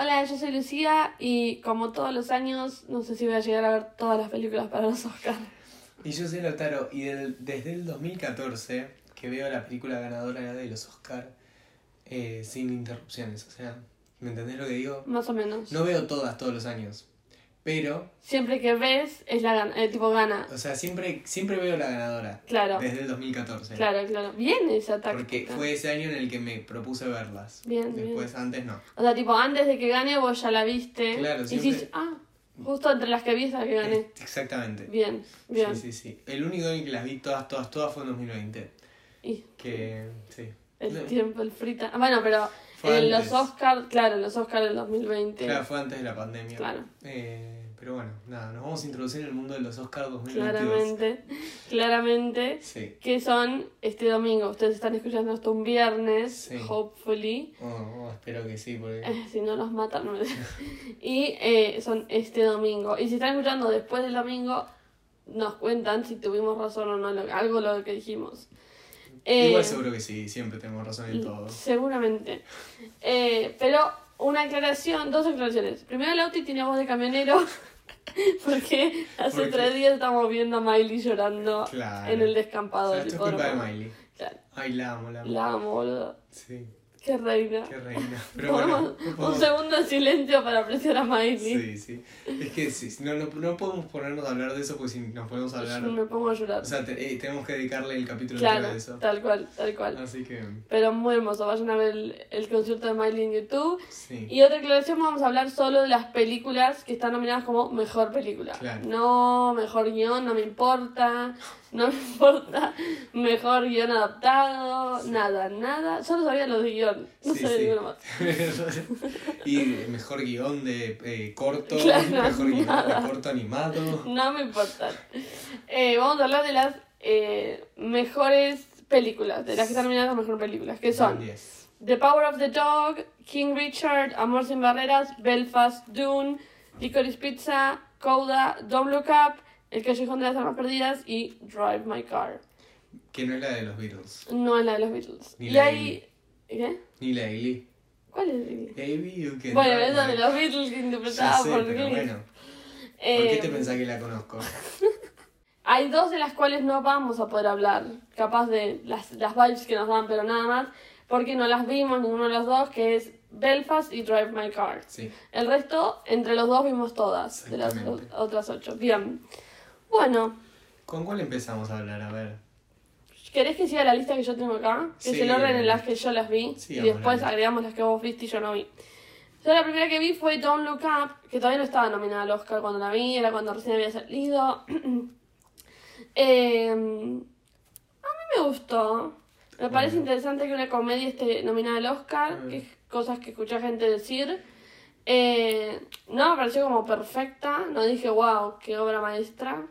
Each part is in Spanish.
Hola, yo soy Lucía y como todos los años, no sé si voy a llegar a ver todas las películas para los Oscars. Y yo soy Lotaro, y del- desde el 2014 que veo la película ganadora de los Oscars sin interrupciones. O sea, ¿me entendés lo que digo? Más o menos. No veo todas todos los años, pero, Siempre que ves, es la gana, eh, tipo gana. o sea, siempre, siempre veo la ganadora. Claro, Desde el 2014. claro, claro. Bien esa táctica. Porque fue ese año en el que me propuse verlas. Bien, Después, antes no. O sea, tipo, antes de que gane vos ya la viste. Claro, y siempre- decís, ah, justo entre las que vi esa que gané. Exactamente. Bien, bien. Sí, sí, sí. El único en que las vi todas, todas, todas fue en 2020. Y Que, sí. el No, tiempo, el frita. ah, Bueno, pero en los antes. Oscars, claro, los Oscars del 2020. Claro, fue antes de la pandemia. Claro. Eh, pero bueno, nada, nos vamos a introducir en el mundo de los Oscars 2022. Claramente, claramente. Sí. Que son este domingo. Ustedes están escuchando esto un viernes, Sí. hopefully. Oh, oh, espero que sí, porque... Eh, si no los matan, no me Y eh, son este domingo. Y si están escuchando después del domingo, nos cuentan si tuvimos razón o no, lo- algo lo que dijimos. Eh, Igual seguro que sí, siempre tenemos razón en todo. Seguramente. Eh, pero una aclaración, dos aclaraciones. Primero, Lauti tiene voz de camionero. Porque hace tres días estamos viendo a Miley llorando Claro. en el O descampado sea, esto es culpa de. Miley. Claro. Ay, la amo, la amo. La amo, boludo. Sí, Qué reina. qué reina. Pero bueno, Podemos- no un podemos- segundo de silencio para apreciar a Miley. Sí, sí. Es que sí, no, no, no podemos ponernos a hablar de eso porque si nos ponemos a hablar... Yo me pongo a llorar. O sea, te- eh, tenemos que dedicarle el capítulo claro, entero a eso. tal cual, tal cual. Así que, Pero muy hermoso. Vayan a ver el, el concierto de Miley en YouTube. sí. Y otra aclaración, vamos a hablar solo de las películas que están nominadas como mejor película. Claro. No, mejor guion, no me importa. No me importa. Mejor guion adaptado. Nada, nada. Solo sabía los de guion. No Sí, sabía sí. ninguno más. y mejor guion de eh, corto, Claro, mejor guion nada. de corto animado. No me importa. Eh, vamos a hablar de las eh, mejores películas. De las que están nominadas a mejor películas. Que son Yes. The Power of the Dog, King Richard, Amor sin Barreras, Belfast, Dune, Licorice Pizza, Coda, Don't Look Up, El Callejón de las Armas Perdidas y Drive My Car. Que no es la de los Beatles. No es la de los Beatles. Ni y la ahí... ¿Qué? Ni la Ellie. ¿Cuál es? Baby, you can Bueno, esa de los Beatles que Ya interpretada sé, por pero bueno. ¿Por Eh, qué te pensás que la conozco? Hay dos de las cuales no vamos a poder hablar, capaz de las, las vibes que nos dan, pero nada más, porque no las vimos ninguno de los dos, que es Belfast y Drive My Car. Sí. El resto, entre los dos vimos todas, de las otras ocho. Bien. Bueno, ¿Con cuál empezamos a hablar? A ver. ¿querés que siga la lista que yo tengo acá? Que Sí. es el orden en las que yo las vi, y después agregamos las que vos viste y yo no vi. Yo la primera que vi fue Don't Look Up, que todavía no estaba nominada al Oscar cuando la vi, era cuando recién había salido. Eh, a mí me gustó. Me parece interesante que una comedia esté nominada al Oscar, Mm. que es cosas que escuché gente decir. Eh, no me pareció como perfecta, no dije wow, qué obra maestra,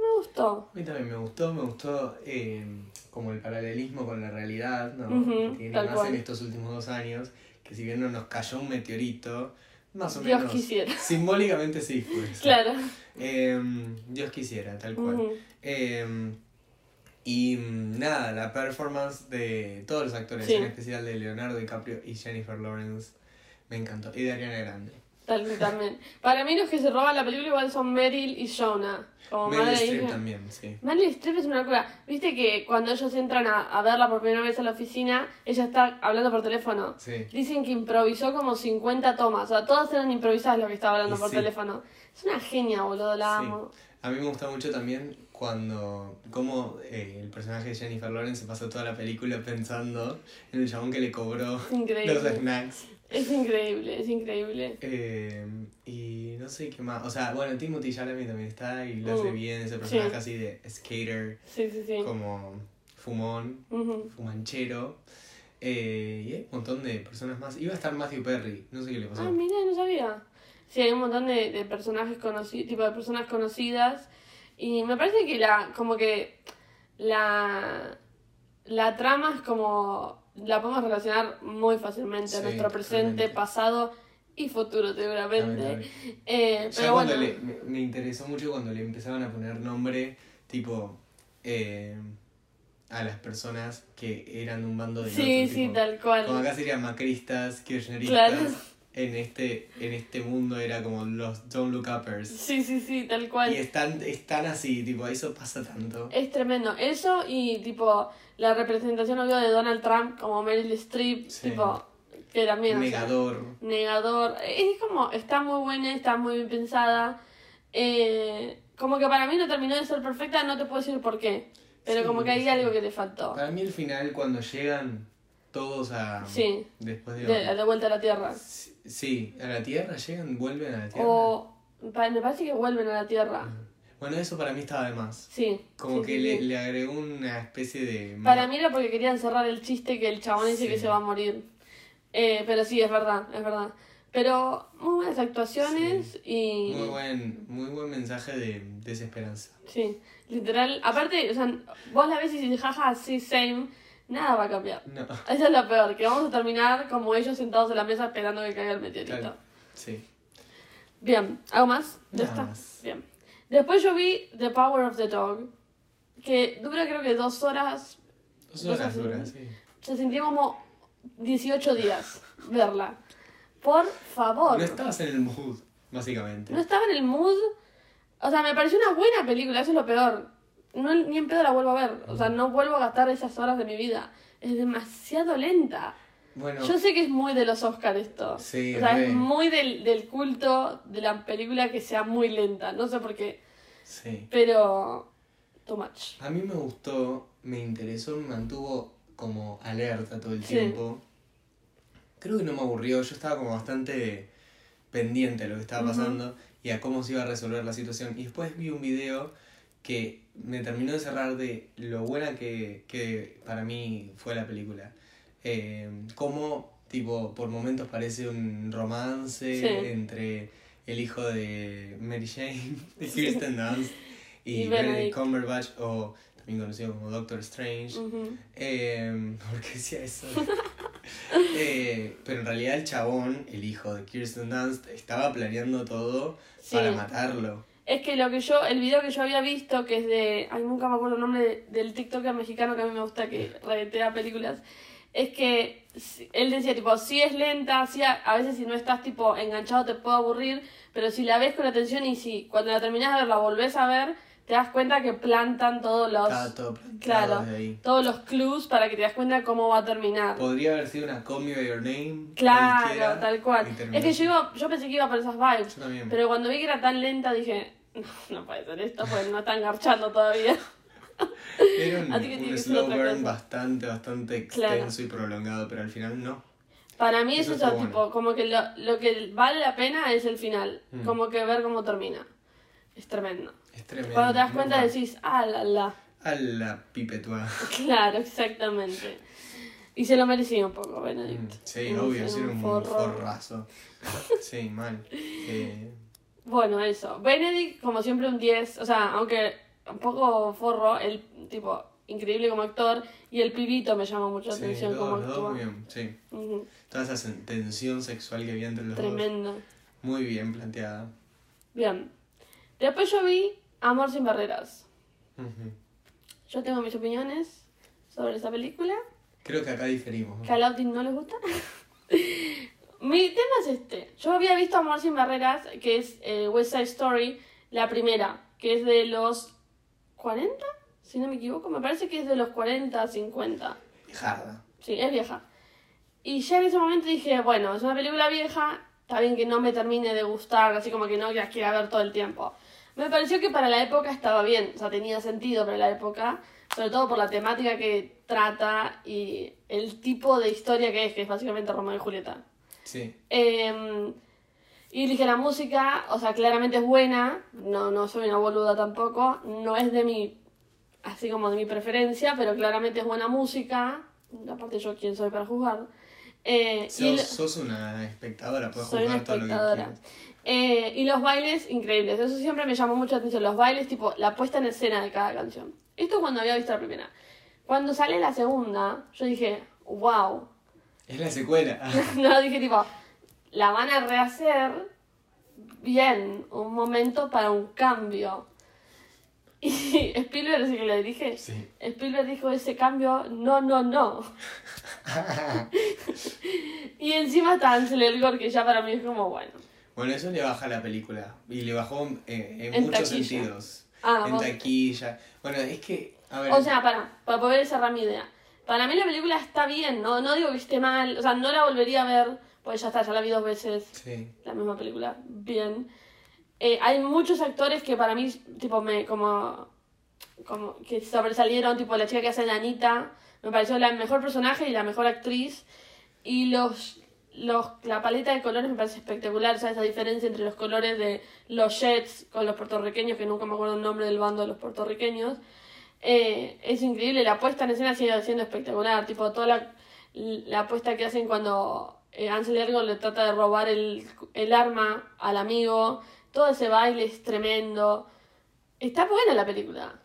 me gustó. A mí también me gustó, me gustó eh, como el paralelismo con la realidad, ¿no? Que tiene más cual. en estos últimos dos años, que si bien no nos cayó un meteorito, más o Dios menos. quisiera. Simbólicamente sí fue. eso. Claro. Eh, Dios quisiera, tal cual. Eh, y mm, nada, la performance de todos los actores, Sí. en especial de Leonardo DiCaprio y Jennifer Lawrence, me encantó. Y de Ariana Grande. Tal vez también. Para mí los que se roban la película igual son Meryl y Jonah. Como Meryl madre Streep hija. también, sí. Meryl Streep es una locura. Viste que cuando ellos entran a, a verla por primera vez a la oficina, ella está hablando por teléfono. Sí. Dicen que improvisó como 50 tomas. O sea, todas eran improvisadas lo que estaba hablando Y por sí. teléfono. Es una genia, boludo, la Sí. amo. A mí me gusta mucho también cuando, como eh, el personaje de Jennifer Lawrence se pasó toda la película pensando en el chabón que le cobró increíble. los snacks. Es increíble, es increíble. Eh, y no sé qué más. O sea, bueno, Timothy Chalamet también está y lo hace Mm, bien, ese personaje sí. así de skater, Sí, sí, sí. como fumón, fumanchero. Eh, y hay un montón de personas más. Iba a estar Matthew Perry, no sé qué le pasó. Ah, mira, no sabía. Sí, hay un montón de, de personajes conocidos, tipo de personas conocidas. Y me parece que la, como que la, la trama es como, la podemos relacionar muy fácilmente a nuestro presente, pasado y futuro seguramente. Eh, pero bueno, le, me, me interesó mucho cuando le empezaban a poner nombre, tipo, eh, a las personas que eran un bando de sí, otro, sí, tipo, tal cual. Como acá serían macristas, kirchneristas, Claro. En este, en este mundo era como los Don't Look Uppers. Sí, sí, sí, tal cual. Y están, están así, tipo, eso pasa tanto. Es tremendo. Eso y tipo la representación obvio de Donald Trump como Meryl Streep, Sí. tipo, que también... o sea, Negador. negador. Es como, está muy buena, está muy bien pensada. Eh, como que para mí no terminó de ser perfecta, no te puedo decir por qué. Pero Sí, como que hay sí. algo que le faltó. Para mí el final, cuando llegan todos a... Sí. Después de... De, de vuelta a la Tierra. Sí, a la Tierra, llegan, vuelven a la Tierra. O me parece que vuelven a la Tierra. Bueno, eso para mí estaba de más. Sí. Como sí, que sí, le, sí. le agregó una especie de... Para mí era porque querían cerrar el chiste que el chabón dice Sí. que se va a morir. Eh, pero sí, es verdad, es verdad. Pero muy buenas actuaciones y... Muy buen, muy buen mensaje de desesperanza. Sí, literal. Aparte, o sea, vos la ves y dices, jaja, sí, same, nada va a cambiar. No, Eso es lo peor, que vamos a terminar como ellos sentados en la mesa esperando que caiga el meteorito. Claro. sí. Bien, ¿algo más? ¿Ya Nada está? más. Bien. Después yo vi The Power of the Dog, que dura creo que dos horas. Dos horas así. duras, sí. Se sentía como 18 días verla. Por favor. No estabas en el mood, básicamente. No estaba en el mood. O sea, me pareció una buena película, eso es lo peor. No, ni en pedo la vuelvo a ver. O sea, no vuelvo a gastar esas horas de mi vida. Es demasiado lenta. Bueno, Yo sé que es muy de los Oscars esto. Sí, o sea, re. es muy del, del culto de la película que sea muy lenta. No sé por qué. sí. Pero. Too much. A mí me gustó, me interesó, me mantuvo como alerta todo el Sí. tiempo. Creo que no me aburrió, yo estaba como bastante pendiente de lo que estaba pasando y a cómo se iba a resolver la situación. Y después vi un video que me terminó de cerrar de lo buena que, que para mí fue la película. Eh, cómo, tipo, por momentos parece un romance Sí. entre el hijo de Mary Jane, de Kirsten Dunst, y, Y Benedict. Cumberbatch, o también conocido como Doctor Strange. Ujú. Eh, ¿Por qué decía eso? Eh, pero en realidad el chabón, el hijo de Kirsten Dunst, estaba planeando todo Sí. para matarlo. Es que lo que yo, el video que yo había visto, que es de, ay, nunca me acuerdo el nombre de- del TikToker mexicano que a mí me gusta, que redetea películas, es que si- él decía, tipo, sí es lenta, a, a veces si no estás, tipo, enganchado te puede aburrir, pero si la ves con atención y si cuando la terminas de ver la volvés a ver, te das cuenta que plantan todos los, todo claro, ahí. todos los clues para que te das cuenta cómo va a terminar. Podría haber sido una Call By Your Name. Claro, tal cual. Es que yo, iba, yo pensé que iba por esas vibes. Yo. Pero cuando vi que era tan lenta dije, no, puede ser esto, pues no están garchando todavía. Era un, Así que un ser slow burn bastante, bastante Claro. extenso y prolongado, pero al final no. Para mí es Eso eso, está tipo, bueno. como que lo, lo que vale la pena es el final. Mm. Como que ver cómo termina. Es tremendo. Es tremendo. Cuando te das cuenta bueno. decís, ah, la, la. A la pipetua. Claro, exactamente. Y se lo merecía un poco, Benedict. Mm, Sí, Un- obvio, sí, era un forro. forrazo. Sí, mal. Eh, Bueno, eso. Benedict, como siempre, un 10. O sea, aunque un poco forro, el tipo increíble como actor. Y el pibito me llama mucho la sí, atención como los dos actúa. muy bien, sí. Toda esa tensión sexual que había entre los dos. Tremendo. Muy bien planteada. Bien. Después yo vi Amor sin barreras. Yo tengo mis opiniones sobre esa película. Creo que acá diferimos. ¿no? Que a Lautin no les gusta. Mi tema es este. Yo había visto Amor sin barreras, que es eh, West Side Story, la primera, que es de los 40, si no me equivoco. Me parece que es de los 40, 50. Jarda. Sí, es vieja. Y ya en ese momento dije, bueno, es una película vieja, está bien que no me termine de gustar, así como que no la quiera ver todo el tiempo. Me pareció que para la época estaba bien, o sea, tenía sentido para la época, sobre todo por la temática que trata y el tipo de historia que es, que es básicamente Romeo y Julieta. Sí. Eh, y dije, la música, o sea, claramente es buena, no, no soy una boluda tampoco, no es de mi, así como de mi preferencia, pero claramente es buena música, aparte yo quién soy para juzgar. Eh, Sos, una espectadora, puedes soy una jugar todo lo que. Eh, y los bailes, increíbles. Eso siempre me llamó mucho la atención. Los bailes, tipo, la puesta en escena de cada canción. Esto cuando había visto la primera. Cuando sale la segunda, yo dije, wow. Es la secuela. no, dije, tipo, la van a rehacer bien. Un momento para un cambio. Y Spielberg es el que lo dirige. Sí. Spielberg dijo ese cambio, no, no, no. y encima está Ansel Elgort, que ya para mí es como bueno. Bueno, eso le baja la película. Y le bajó eh, en, En muchos taquilla. sentidos. Ah, en vos- taquilla. Bueno, es que. A ver. O sea, para, para poder cerrar mi idea. Para mí la película está bien, no, no digo que esté mal, o sea, no la volvería a ver, porque ya está, ya la vi dos veces, sí. la misma película, bien. Eh, hay muchos actores que para mí, tipo, me, como, como, que sobresalieron, tipo, la chica que hace de Anita, me pareció la mejor personaje y la mejor actriz, y los, los, la paleta de colores me parece espectacular, o sea, esa diferencia entre los colores de los Jets con los puertorriqueños, que nunca me acuerdo el nombre del bando de los puertorriqueños, eh, es increíble, la puesta en escena sigue siendo espectacular, tipo toda la, la puesta que hacen cuando eh, Ansel Elgort le trata de robar el, el arma al amigo, todo ese baile es tremendo. Está buena la película.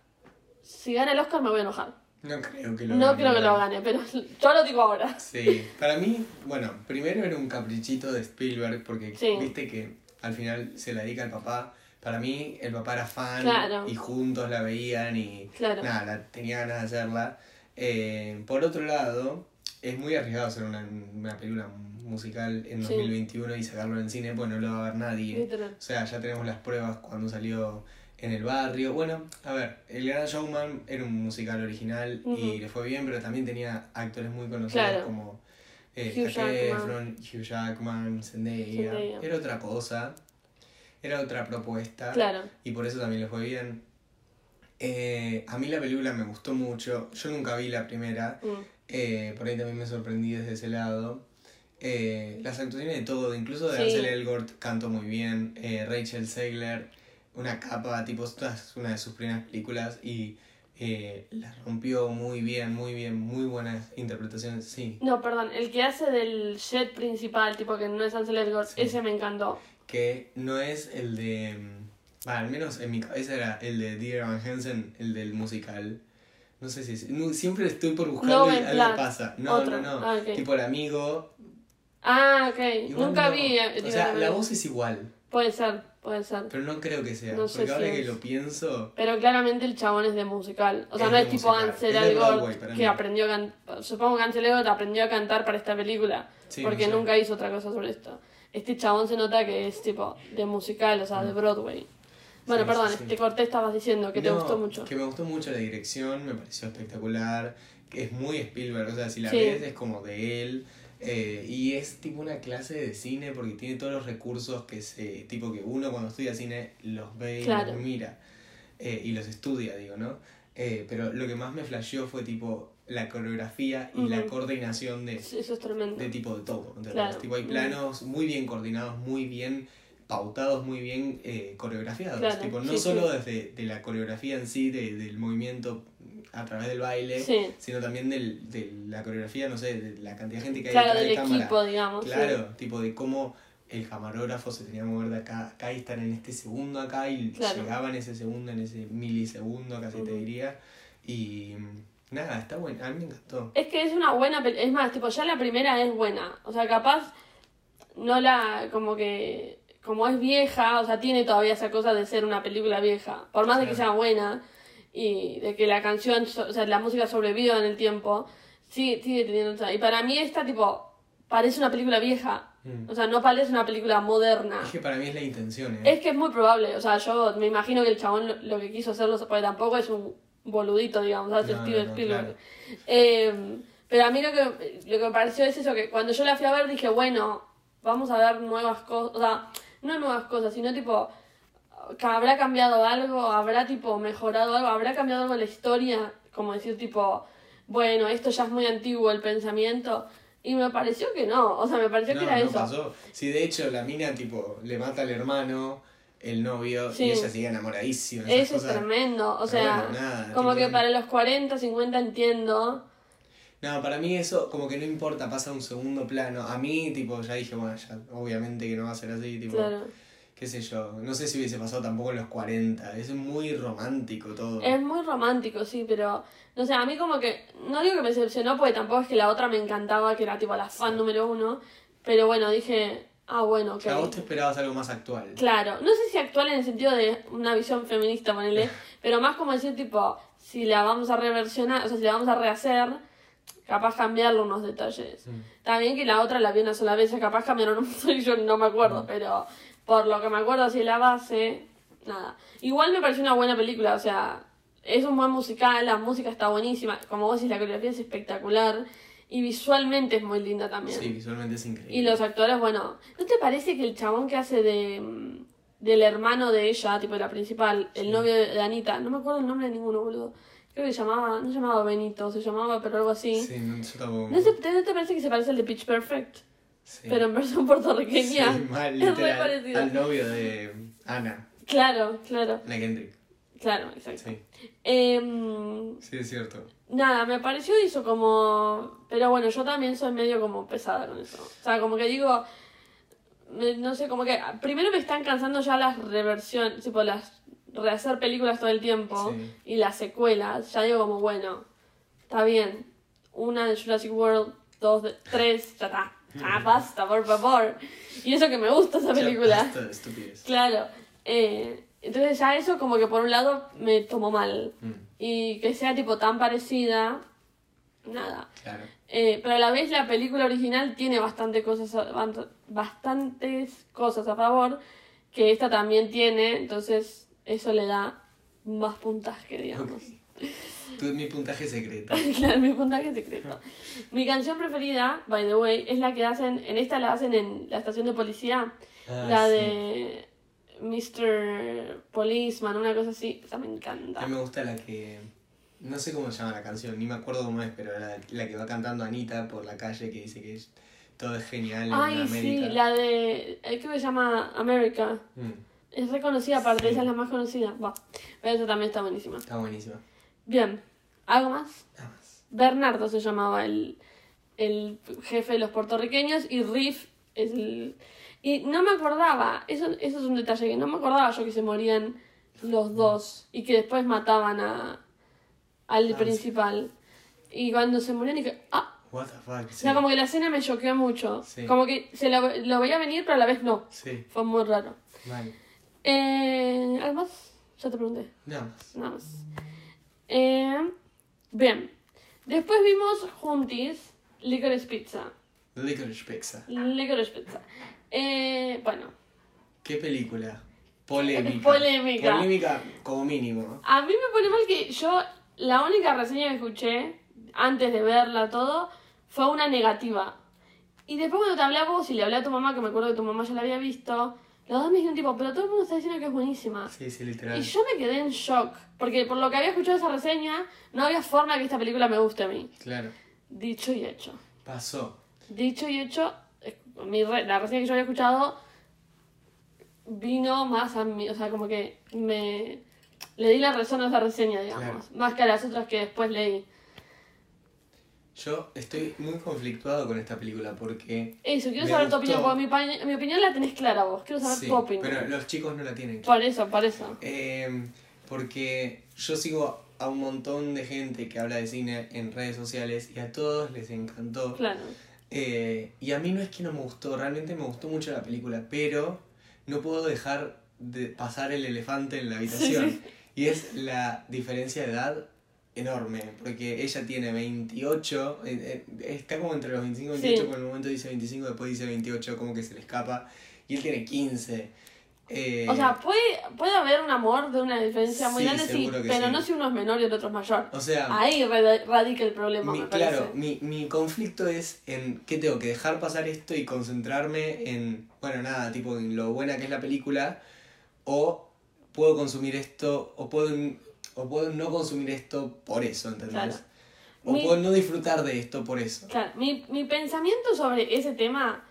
Si gana el Oscar me voy a enojar. No creo que lo No gane, creo que lo gane, pero yo lo digo ahora. Sí, para mí, bueno, primero era un caprichito de Spielberg porque Sí. viste que al final se la dedica al papá. Para mí el papá era fan Claro. y juntos la veían y Claro. nada, la- tenía ganas de hacerla. Eh, por otro lado, es muy arriesgado hacer una, una película musical en Sí. 2021 y sacarlo en cine, pues no lo va a ver nadie. Literal. O sea, ya tenemos las pruebas cuando salió en el barrio. Bueno, a ver, El Gran Showman era un musical original y le fue bien, pero también tenía actores muy conocidos Claro. como eh, Hugh Jackman. Efron, Hugh Jackman, Zendaya. Zendaya. Era otra cosa, era otra propuesta Claro. y por eso también le fue bien. Eh, a mí la película me gustó mucho. Yo nunca vi la primera. Mm. Eh, por ahí también me sorprendí desde ese lado. Eh, las actuaciones de todo, incluso de Sí. Ansel Elgort cantó muy bien. Rachel Zegler, una capa, tipo, esta es una de sus primeras películas y la rompió muy bien, muy bien, muy buenas interpretaciones, sí. No, perdón, el que hace del jet principal, tipo que no es Ansel Elgort, Sí. ese me encantó. Que no es el de. mm, Va, al menos en mi cabeza era el de Dear Evan Hansen, el del musical. No sé si es. no, siempre estoy por buscarlo No, y algo pasa. No, otro. no, no. Ah, ok. Tipo el amigo. Ah, ok. Nunca no. vi. eh, O sea, la voz es igual. Puede ser, puede ser. Pero no creo que sea. No sé porque ahora si que es. lo pienso. Pero claramente el chabón es de musical. O sea, Es no es tipo. Ansel Elgort que mí. aprendió a cantar. Supongo que Ansel Elgort aprendió a cantar para esta película. Sí, porque sé. nunca hizo otra cosa sobre esto. Este chabón se nota que es tipo de musical, o sea, de Broadway. Bueno, Mm. Sí, perdón, sí, sí. te corté, estabas diciendo que te gustó mucho. Que me gustó mucho la dirección, me pareció espectacular. Es muy Spielberg, o sea, si la ves es como de él. eh, y es tipo una clase de cine porque tiene todos los recursos que se. tipo que uno cuando estudia cine los ve y Claro. los mira. eh, y los estudia, digo, ¿no? Eh, pero lo que más me flasheó fue tipo la coreografía y la coordinación de, Sí, Eso es tremendo. de tipo de todo. Claro. Tipo, hay planos muy bien coordinados, muy bien pautados, muy bien eh, coreografiados. Claro, Tipo, no sí, solo sí. desde de la coreografía en sí, de- del movimiento a través del baile, sino también del, de la coreografía, no sé, de la cantidad de gente que hay Claro, detrás del de cámara. equipo, digamos. Claro, tipo de cómo el camarógrafo se tenía que mover de acá, acá y estar en este segundo acá y Claro. llegaba en ese segundo, en ese milisegundo, casi te diría. Y nada, está bueno, a mí me encantó. Es que es una buena Es más, tipo, ya la primera es buena. O sea, capaz no la. como que. como es vieja, o sea, tiene todavía esa cosa de ser una película vieja. Por más de que sea buena y de que la canción, o sea, la música sobreviva en el tiempo, sigue, sigue teniendo. Y para mí esta, tipo, parece una película vieja. Mm. O sea, no parece una película moderna. Es que para mí es la intención, ¿eh? Es que es muy probable, o sea, yo me imagino que el chabón lo, lo que quiso hacerlo, porque tampoco es un boludito, digamos, ¿sabes? No, Steven no, Spielberg. claro. Eh, pero a mí lo que, lo que me pareció es eso, que cuando yo la fui a ver dije, bueno, vamos a ver nuevas cosas, o sea, no nuevas cosas, sino tipo, que habrá cambiado algo, habrá tipo mejorado algo, habrá cambiado algo en la historia, como decir tipo, bueno, esto ya es muy antiguo el pensamiento. Y me pareció que no, o sea, me pareció que era no eso. pasó. Sí, de hecho, la mina, tipo, le mata al hermano, el novio, Sí. y ella sigue enamoradísima. Eso es tremendo, o Pero sea, bueno, nada, como que para los 40, 50 entiendo. No, para mí eso como que no importa, pasa a un segundo plano. A mí, tipo, ya dije, bueno, ya, obviamente que no va a ser así, tipo, Claro. qué sé yo. No sé si hubiese pasado tampoco en los 40. Es muy romántico todo. Es muy romántico, sí, pero no sé, a mí como que, no digo que me decepcionó porque tampoco es que la otra me encantaba, que era tipo la fan número uno, pero bueno, dije, ah, bueno, ok. O sea, vos te esperabas algo más actual. Claro, no sé si actual en el sentido de una visión feminista, ponele, pero más como decir tipo, si la vamos a reversionar, o sea, si la vamos a rehacer, capaz cambiarle unos detalles. Mm. Está bien que la otra la vi una sola vez, capaz cambiaron un montón y yo no me acuerdo, Mm. pero por lo que me acuerdo así la base, nada. Igual me pareció una buena película, o sea, es un buen musical, la música está buenísima, como vos decís, la coreografía es espectacular y visualmente es muy linda también. Sí, visualmente es increíble. Y los actores, bueno, ¿no te parece que el chabón que hace de mm, del hermano de ella, tipo de la principal, el novio de Anita, no me acuerdo el nombre de ninguno, boludo. Creo que se llamaba, no se llamaba Benito, se llamaba, pero algo así. Sí, no, yo tampoco. ¿No, te, ¿No te parece que se parece al de Pitch Perfect? Sí. Pero en versión puertorriqueña. Sí, mal, es literal. parecido. Al novio de Ana, Claro, claro, Ana Kendrick. Claro, exacto. Sí, Em, sí, es cierto. nada, me pareció eso como... Pero bueno, yo también soy medio como pesada con eso. O sea, como que digo... No sé, como que primero me están cansando ya las reversiones, tipo las rehacer películas todo el tiempo Sí. y las secuelas. Ya digo como, bueno, está bien. Una de Jurassic World, dos, de, tres, ya está. Ah, basta, por favor. Y eso que me gusta esa Ya película. basta estupidez. Claro. Eh, entonces ya eso como que por un lado me tomó mal. Mm, Y que sea tipo tan parecida, nada. claro. Eh, pero a la vez la película original tiene bastante cosas a- bastantes cosas a favor que esta también tiene, entonces eso le da más puntaje, digamos. Ok. Tú, mi puntaje secreto. claro, mi puntaje secreto. Mi canción preferida, by the way, es la que hacen, en esta la hacen en la estación de policía, Ah, la sí. de Mr. Policeman, una cosa así, esa me A encanta. mí me gusta la que. No sé cómo se llama la canción, ni me acuerdo cómo es, pero la, la que va cantando Anita por la calle que dice que es- todo es genial en Ay, América. sí, la de, que se llama America. Mm, Es reconocida aparte, Sí. esa es la más conocida. Va, pero esa también está buenísima. está buenísima. Bien, ¿algo más? Nada más. Bernardo se llamaba el, el jefe de los puertorriqueños y Riff es el... Y no me acordaba, eso, eso es un detalle que no me acordaba yo que se morían los dos y que después mataban a, al sí. principal. Y cuando se murieron dije, ah, What the fuck. o sea, como que la escena me choqueó mucho. Sí. Como que se lo, lo veía venir pero a la vez no. Sí, Fue muy raro. vale. Eh, ¿Algo más? Ya te pregunté. Nada más. Nada más. Eh, bien. Después vimos juntis Licorice Pizza. Licorice Pizza. Licorice Pizza. Eh, bueno, ¿Qué película? Polémica. Polémica. Polémica como mínimo. a mí me pone mal que yo, la única reseña que escuché antes de verla todo fue una negativa. Y después cuando te hablé a vos y le hablé a tu mamá, que me acuerdo que tu mamá ya la había visto, los dos me dijeron tipo, pero todo el mundo está diciendo que es buenísima. Sí, sí, literal. Y yo me quedé en shock, porque por lo que había escuchado esa reseña, no había forma que esta película me guste a mí. Claro. Dicho y hecho. Pasó. Dicho y hecho, mi re- la reseña que yo había escuchado vino más a mí, o sea, como que me le di la razón a esa reseña, digamos, Claro. más que a las otras que después leí. Yo estoy muy conflictuado con esta película porque. Eso, quiero saber tu opinión, porque mi, mi opinión la tenés clara vos, quiero saber Sí, tu opinión. pero los chicos no la tienen. Por eso, por eso. Eh, porque yo sigo a un montón de gente que habla de cine en redes sociales y a todos les encantó. Claro. Eh, y a mí no es que no me gustó, realmente me gustó mucho la película, pero no puedo dejar de pasar el elefante en la habitación. Sí. Y es la diferencia de edad enorme, porque ella tiene 28, eh, eh, está como entre los 25 y 28, Sí. por el momento dice 25, después dice 28, como que se le escapa, y él tiene 15. Eh, O sea, puede, puede haber un amor de una diferencia muy Sí, grande, sí, pero sí. no si uno es menor y el otro es mayor. o sea, Ahí rad- radica el problema, mi, me claro, mi, mi conflicto es en qué tengo que dejar pasar esto y concentrarme en, bueno, nada, tipo en lo buena que es la película, o puedo consumir esto, o puedo, o puedo no consumir esto por eso, ¿entendés? Claro. O Mi- puedo no disfrutar de esto por eso. Claro, mi, mi pensamiento sobre ese tema,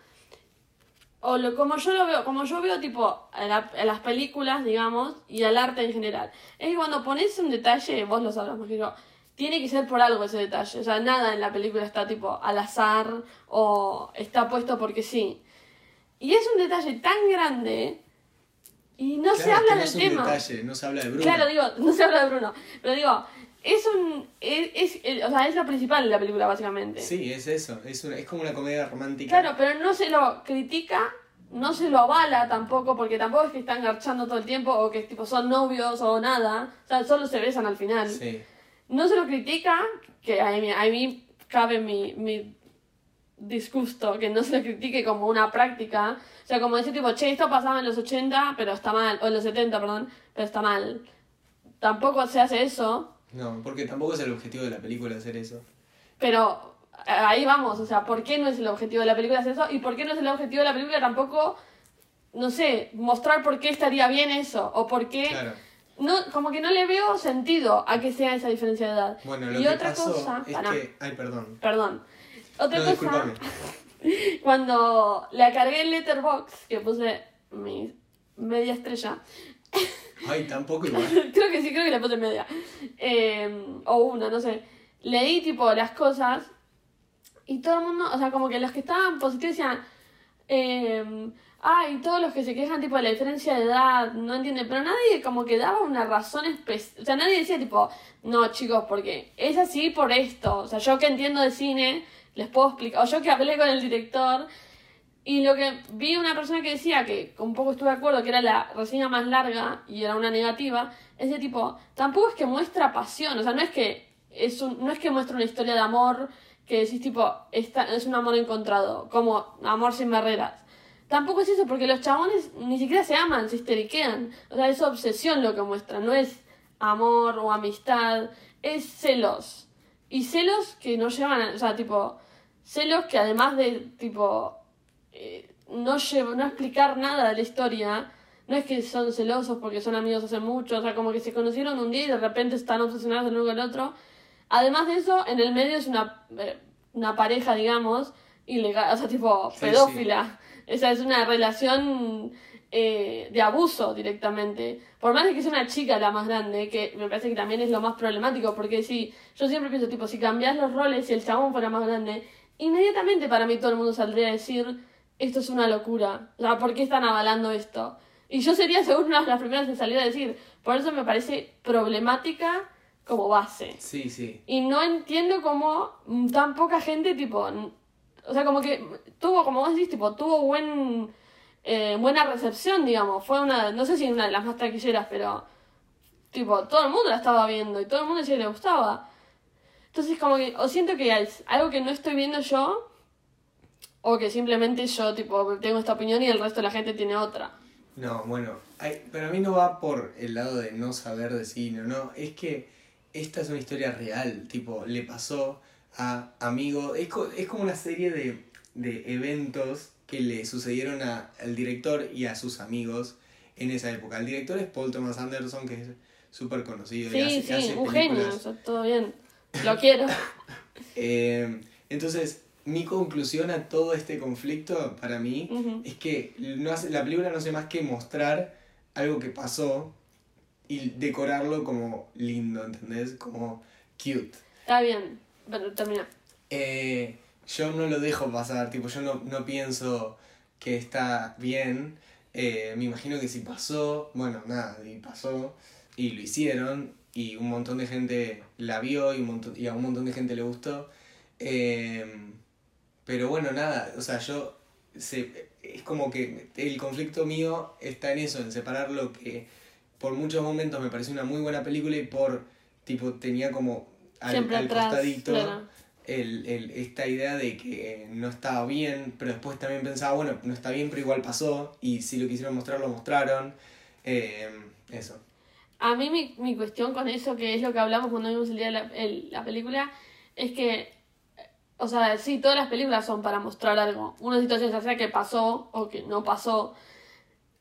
o lo, como yo lo veo, como yo veo tipo a, la- a las películas, digamos, y al arte en general, es que cuando pones un detalle, vos lo sabrás más que yo, tiene que ser por algo ese detalle. O sea, nada en la película está tipo al azar o está puesto porque sí. Y es un detalle tan grande y no se Claro, habla que no del es un tema. detalle, no se habla de Bruno. Claro, digo, no se habla de Bruno, pero digo, es un. Es, es- el- o sea, es lo principal de la película, básicamente. Sí, es eso, es, una, es como una comedia romántica. Claro, pero no se lo critica, no se lo avala tampoco, porque tampoco es que están garchando todo el tiempo o que tipo son novios o nada. O sea, solo se besan al final. Sí, No se lo critica, que a mí, a mí cabe mi, mi disgusto, que no se lo critique como una práctica. O sea, como decir tipo, che, esto pasaba en los 80, pero está mal, o en los 70, perdón, pero está mal. Tampoco se hace eso, No, porque tampoco es el objetivo de la película hacer eso. pero eh, ahí vamos, o sea, ¿por qué no es el objetivo de la película hacer eso? ¿Y por qué no es el objetivo de la película tampoco, no sé, mostrar por qué estaría bien eso? O por qué... Claro. No, como que no le veo sentido a que sea esa diferencia de edad. Bueno, lo y que otra pasó cosa, es que... Ay, perdón. perdón. Otra No, cosa, cuando la cargué en Letterboxd, que puse mi media estrella, Ay, tampoco igual. creo que sí, creo que le puse media. Eh, o una, no sé. Leí tipo las cosas y todo el mundo, o sea, como que los que estaban positivos decían, eh, ay, todos los que se quejan tipo de la diferencia de edad, no entienden, pero nadie como que daba una razón especial, o sea, nadie decía tipo, no chicos, porque es así por esto, o sea, yo que entiendo de cine, les puedo explicar, o yo que hablé con el director, y lo que vi una persona que decía que un poco estuve de acuerdo, que era la reseña más larga y era una negativa, es de tipo, tampoco es que muestra pasión, o sea, no es que es un, no es que muestra una historia de amor que decís tipo, esta, es un amor encontrado, como amor sin barreras. Tampoco es eso, porque los chabones ni siquiera se aman, se histeriquean. O sea, es obsesión lo que muestra, no es amor o amistad, es celos. Y celos que no llevan, a- o sea, tipo, celos que además de, tipo, eh, no, llevo, no explicar nada de la historia, no es que son celosos porque son amigos hace mucho, o sea, como que se conocieron un día y de repente están obsesionados el uno con el otro. Además de eso, en el medio es una, eh, una pareja, digamos, ilegal, o sea, tipo, Sí, pedófila. Esa es una relación eh, de abuso directamente. Por más de que sea una chica la más grande, que me parece que también es lo más problemático, porque si yo siempre pienso, tipo, si cambias los roles y el chabón fuera más grande, inmediatamente para mí todo el mundo saldría a decir, esto es una locura. O sea, ¿por qué están avalando esto? Y yo sería seguro una de las primeras en salir a decir, por eso me parece problemática como base. Sí, sí. Y no entiendo cómo tan poca gente, tipo. O sea, como que tuvo, como vos decís, tipo, tuvo buen. eh, buena recepción, digamos. Fue una. No sé si una de las más taquilleras, pero. Tipo, todo el mundo la estaba viendo y todo el mundo decía que le gustaba. Entonces, como que. O siento que es algo que no estoy viendo yo. O que simplemente yo, tipo, tengo esta opinión y el resto de la gente tiene otra. No, bueno, hay, para mí no va por el lado de no saber de cine, no, es que esta es una historia real, tipo, le pasó a amigos, es, co- es como una serie de, de eventos que le sucedieron a- al director y a sus amigos en esa época. El director es Paul Thomas Anderson, que es súper conocido. y Sí, hace- sí, hace un genio, películas. o sea, todo bien. Lo quiero. Eh, entonces, mi conclusión a todo este conflicto, para mí, es que no hace, la película no hace más que mostrar algo que pasó y decorarlo como lindo, ¿entendés? Como cute. Está bien. Bueno, termina. Eh, yo no lo dejo pasar, tipo, yo no, no pienso que está bien. Eh, me imagino que si pasó, bueno, nada, y pasó, y lo hicieron, y un montón de gente la vio, y, un montón, y a un montón de gente le gustó. Eh, pero bueno, nada, o sea, yo, se, es como que el conflicto mío está en eso, en separar lo que por muchos momentos me pareció una muy buena película y por, tipo, tenía como al, al atrás. costadito claro. el, el- esta idea de que no estaba bien, pero después también pensaba, bueno, no está bien, pero igual pasó, y si lo quisieron mostrar, lo mostraron. Eh, eso. A mí mi, mi cuestión con eso, que es lo que hablamos cuando vimos el día de la, el- la película, es que, o sea, sí, todas las películas son para mostrar algo. Una situación ya sea que pasó o que no pasó.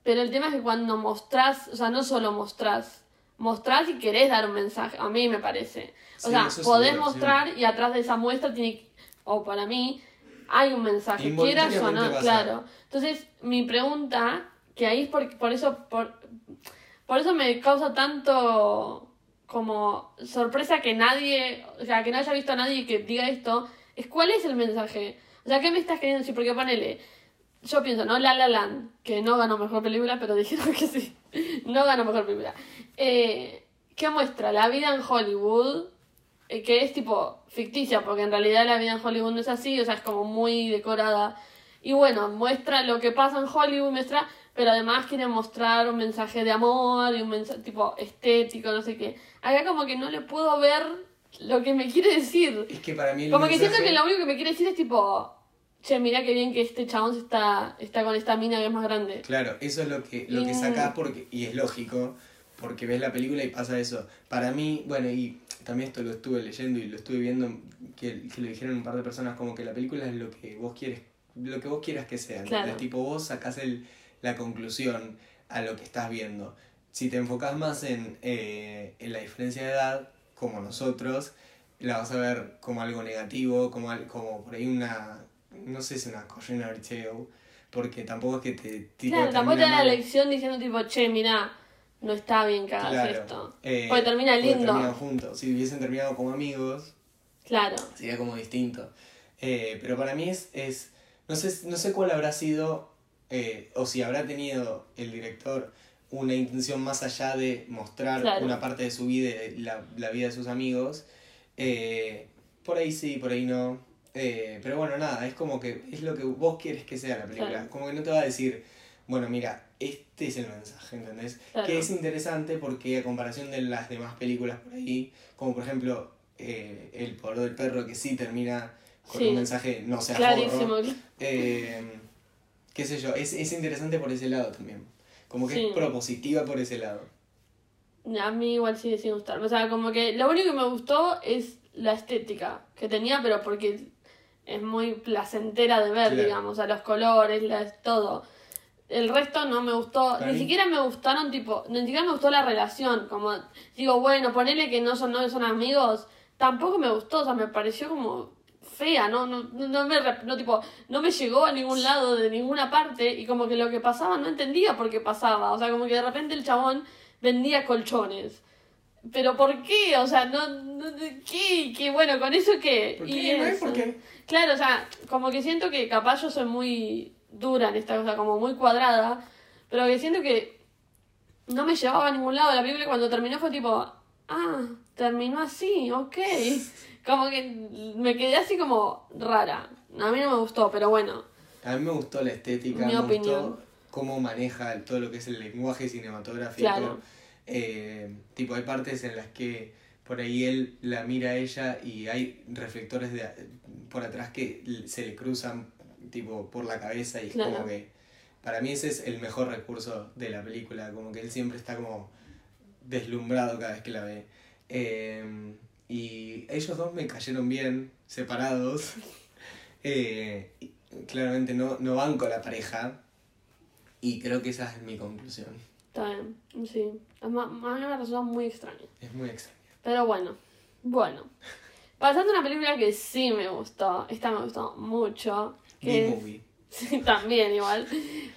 Pero el tema es que cuando mostrás, o sea, no solo mostrás, mostrás y querés dar un mensaje, a mí me parece. O Sí, sea, podés mostrar y atrás de esa muestra tiene, o para mí, hay un mensaje, quieras o no, claro. Entonces, mi pregunta, que ahí es por, por eso, por, por eso me causa tanto como sorpresa que nadie, o sea, que no haya visto a nadie que diga esto, es cuál es el mensaje. O sea, ¿qué me estás queriendo decir? Porque ponele, yo pienso, ¿no? La La Land, que no ganó mejor película, pero dijeron que sí. No ganó mejor película. Eh, ¿Qué muestra? La vida en Hollywood, eh, que es tipo ficticia, porque en realidad la vida en Hollywood no es así, o sea, es como muy decorada. Y bueno, muestra lo que pasa en Hollywood, muestra, pero además quiere mostrar un mensaje de amor y un mensaje tipo estético, no sé qué. Acá como que no le puedo ver lo que me quiere decir. Es que para mí el Como que siento que lo único que me quiere decir es tipo, che, mirá qué bien que este chabón está, está con esta mina que es más grande. Claro, eso es lo que, lo que Mm. sacás porque, y es lógico, porque ves la película y pasa eso. Para mí, bueno, y también esto lo estuve leyendo y lo estuve viendo, que, que lo dijeron un par de personas, como que la película es lo que vos quieres, lo que vos quieras que sea. Claro. Tipo, vos sacás el, la conclusión a lo que estás viendo. Si te enfocás más en, eh, en la diferencia de edad, como nosotros, la vas a ver como algo negativo, como, al- como por ahí una, no sé si una tale, porque tampoco es que te... tipo, claro, tampoco te da la lección diciendo tipo, che, mirá, no está bien que hagas Claro, esto. eh, Porque termina porque lindo. terminan juntos. Si hubiesen terminado como amigos, Claro. sería como distinto. Eh, pero para mí es, es no, sé, no sé cuál habrá sido, eh, o si habrá tenido el director una intención más allá de mostrar Claro. una parte de su vida, y la, la vida de sus amigos. Eh, por ahí sí, por ahí no. Eh, pero bueno, nada, es como que es lo que vos quieres que sea la película. Claro. Como que no te va a decir, bueno, mira, este es el mensaje, ¿entendés? Claro. Que es interesante porque a comparación de las demás películas por ahí, como por ejemplo eh, El poder del perro, que sí termina con Sí. un mensaje no sea Clarísimo. forro, qué sé yo, es, es interesante por ese lado también. Como que Sí. es propositiva por ese lado. A mí igual sigue sin gustarme. O sea, como que lo único que me gustó es la estética que tenía, pero porque es muy placentera de ver, Claro. digamos, a los colores, la, todo. El resto no me gustó, Para ni mí- siquiera me gustaron, tipo, ni siquiera me gustó la relación, como, digo, bueno, ponele que no son novios, son amigos, tampoco me gustó, o sea, me pareció como fea, no, no, no me, no, tipo, no me llegó a ningún lado, de ninguna parte, y como que lo que pasaba no entendía por qué pasaba, o sea, como que de repente el chabón vendía colchones. Pero ¿por qué? O sea, no, no ¿qué? ¿Qué? Bueno, con eso qué. ¿Por Y eso. por qué? Claro, o sea, como que siento que capaz yo soy muy dura en esta cosa, como muy cuadrada, pero que siento que no me llevaba a ningún lado. La película cuando terminó fue tipo, ah, terminó así, ok. Como que me quedé así como rara. A mí no me gustó, pero bueno. A mí me gustó la estética, Mi me opinión. gustó cómo maneja todo lo que es el lenguaje cinematográfico. Claro. Eh, tipo, hay partes en las que por ahí él la mira a ella y hay reflectores de, por atrás que se le cruzan tipo por la cabeza y es Claro. como que para mí ese es el mejor recurso de la película, como que él siempre está como deslumbrado cada vez que la ve. Eh, y ellos dos me cayeron bien, separados. Eh, claramente no, no banco la pareja. Y creo que esa es mi conclusión. Está bien, sí. A mí a mí me resultó muy extraño. Es muy extraño. Pero bueno, bueno. Pasando a una película que sí me gustó, esta me gustó mucho. Que es- B-movie. Sí, también igual.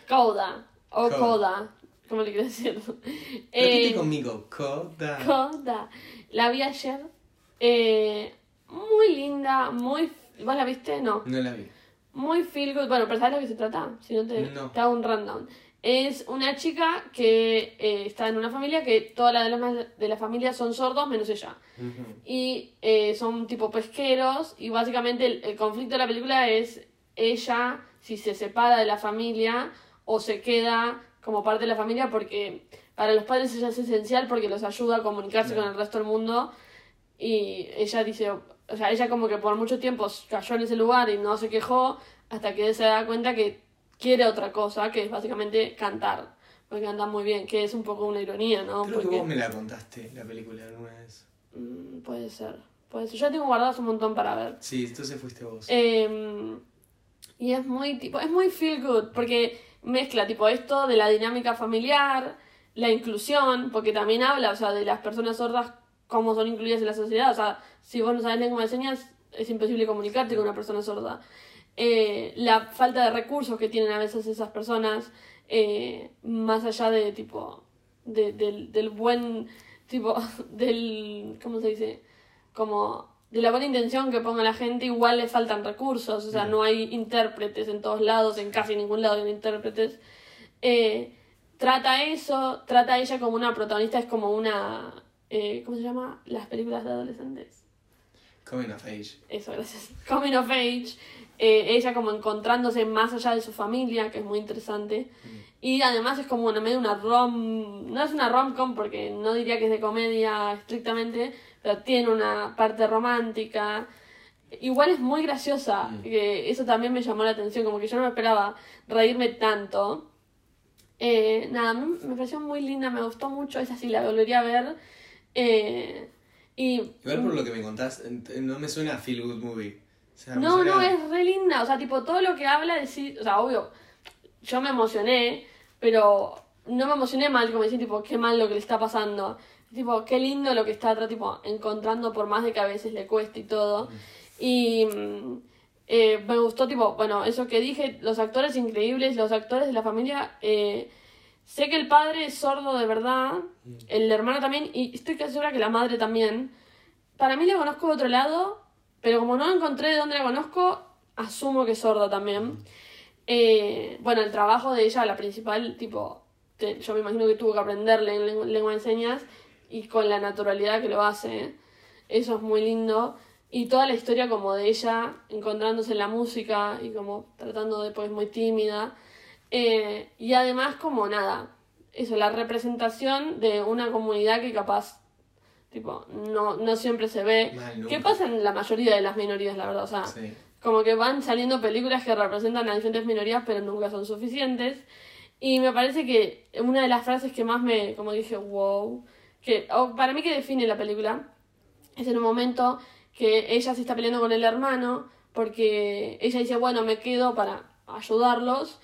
Coda. O Coda. Coda. como le quiero decir? Repite Eh, conmigo. Coda. Coda. La vi ayer. Eh, muy linda, muy... ¿Vos la viste? No. No la vi. Muy feel good. Bueno, pero ¿sabes de lo que se trata? Si no te, No. te hago un rundown. Es una chica que eh, está en una familia que todas las demás de la familia son sordos menos ella. Y eh, son tipo pesqueros y básicamente el, el conflicto de la película es ella si se separa de la familia o se queda como parte de la familia porque para los padres ella es esencial porque los ayuda a comunicarse con el resto del mundo y ella dice, o sea, ella como que por mucho tiempo cayó en ese lugar y no se quejó hasta que se da cuenta que quiere otra cosa, que es básicamente cantar, porque canta muy bien, que es un poco una ironía, ¿no? Creo que Porque- vos me la contaste, la película, alguna vez. Mm, puede ser. Puede ser. Yo tengo guardados un montón para ver. Sí, entonces fuiste vos. Eh, y es muy tipo, es muy feel good, porque mezcla tipo esto de la dinámica familiar, la inclusión, porque también habla, o sea, de las personas sordas, cómo son incluidas en la sociedad. O sea, si vos no sabes lengua de señas, es imposible comunicarte con una persona sorda. Eh, la falta de recursos que tienen a veces esas personas, eh, más allá de tipo, de- del, del buen, tipo, del, ¿cómo se dice? Como de la buena intención que ponga la gente, igual le faltan recursos, o sea, no hay intérpretes en todos lados, en casi ningún lado hay intérpretes. Eh, trata eso, trata a ella como una protagonista, es como una, eh, ¿cómo se llama? Las películas de adolescentes. Coming of Age. Eso, gracias. Coming of Age. eh, ella como encontrándose más allá de su familia, que es muy interesante. Y además es como una medio una rom... No es una rom-com porque no diría que es de comedia estrictamente, pero tiene una parte romántica. Igual es muy graciosa, Mm. que eso también me llamó la atención, como que yo no me esperaba reírme tanto. Eh, nada, me pareció muy linda, me gustó mucho, esa sí la volvería a ver. Eh, y Igual por lo que me contás, no me suena a Feel Good Movie. O sea, no, no, es re linda. O sea, tipo, todo lo que habla de sí. O sea, obvio, yo me emocioné, pero no me emocioné mal, como decir, tipo, qué mal lo que le está pasando. Tipo, qué lindo lo que está atrás, tipo, encontrando por más de que a veces le cueste y todo. Y mm, eh, me gustó, tipo, bueno, eso que dije, los actores increíbles, los actores de la familia. eh, sé que el padre es sordo de verdad, el hermano también, y estoy casi segura que la madre también. Para mí la conozco de otro lado, pero como no encontré de dónde la conozco, asumo que es sorda también. Eh, bueno, el trabajo de ella, la principal, tipo, te- yo me imagino que tuvo que aprenderle en lengu- lengua de señas y con la naturalidad que lo hace. Eso es muy lindo. Y toda la historia como de ella encontrándose en la música y como tratando de, pues, muy tímida. Eh, y además como nada, eso, la representación de una comunidad que capaz, tipo, no, no siempre se ve. Mal. ¿Qué pasa en la mayoría de las minorías, la verdad? O sea, Sí. como que van saliendo películas que representan a diferentes minorías, pero nunca son suficientes. Y me parece que una de las frases que más me, como dije, wow, que o para mí que define la película, es en un momento que ella se está peleando con el hermano, porque ella dice, bueno, me quedo para ayudarlos,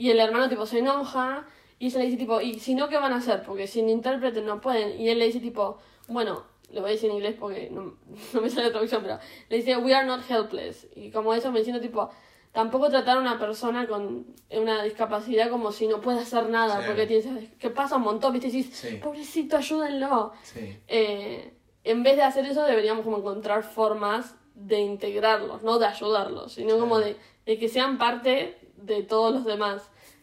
y el hermano tipo se enoja, y ella le dice tipo, ¿y si no qué van a hacer? Porque sin intérprete no pueden, y él le dice tipo, bueno, le voy a decir en inglés porque no, no me sale la traducción, pero le dice, we are not helpless, y como eso me diciendo tipo, tampoco tratar a una persona con una discapacidad como si no puede hacer nada, Claro. porque tienes, que pasa un montón, viste, y decís, Sí. pobrecito, ayúdenlo. Sí. Eh, en vez de hacer eso, deberíamos como encontrar formas de integrarlos, no de ayudarlos, sino como de, de que sean parte de todos los demás,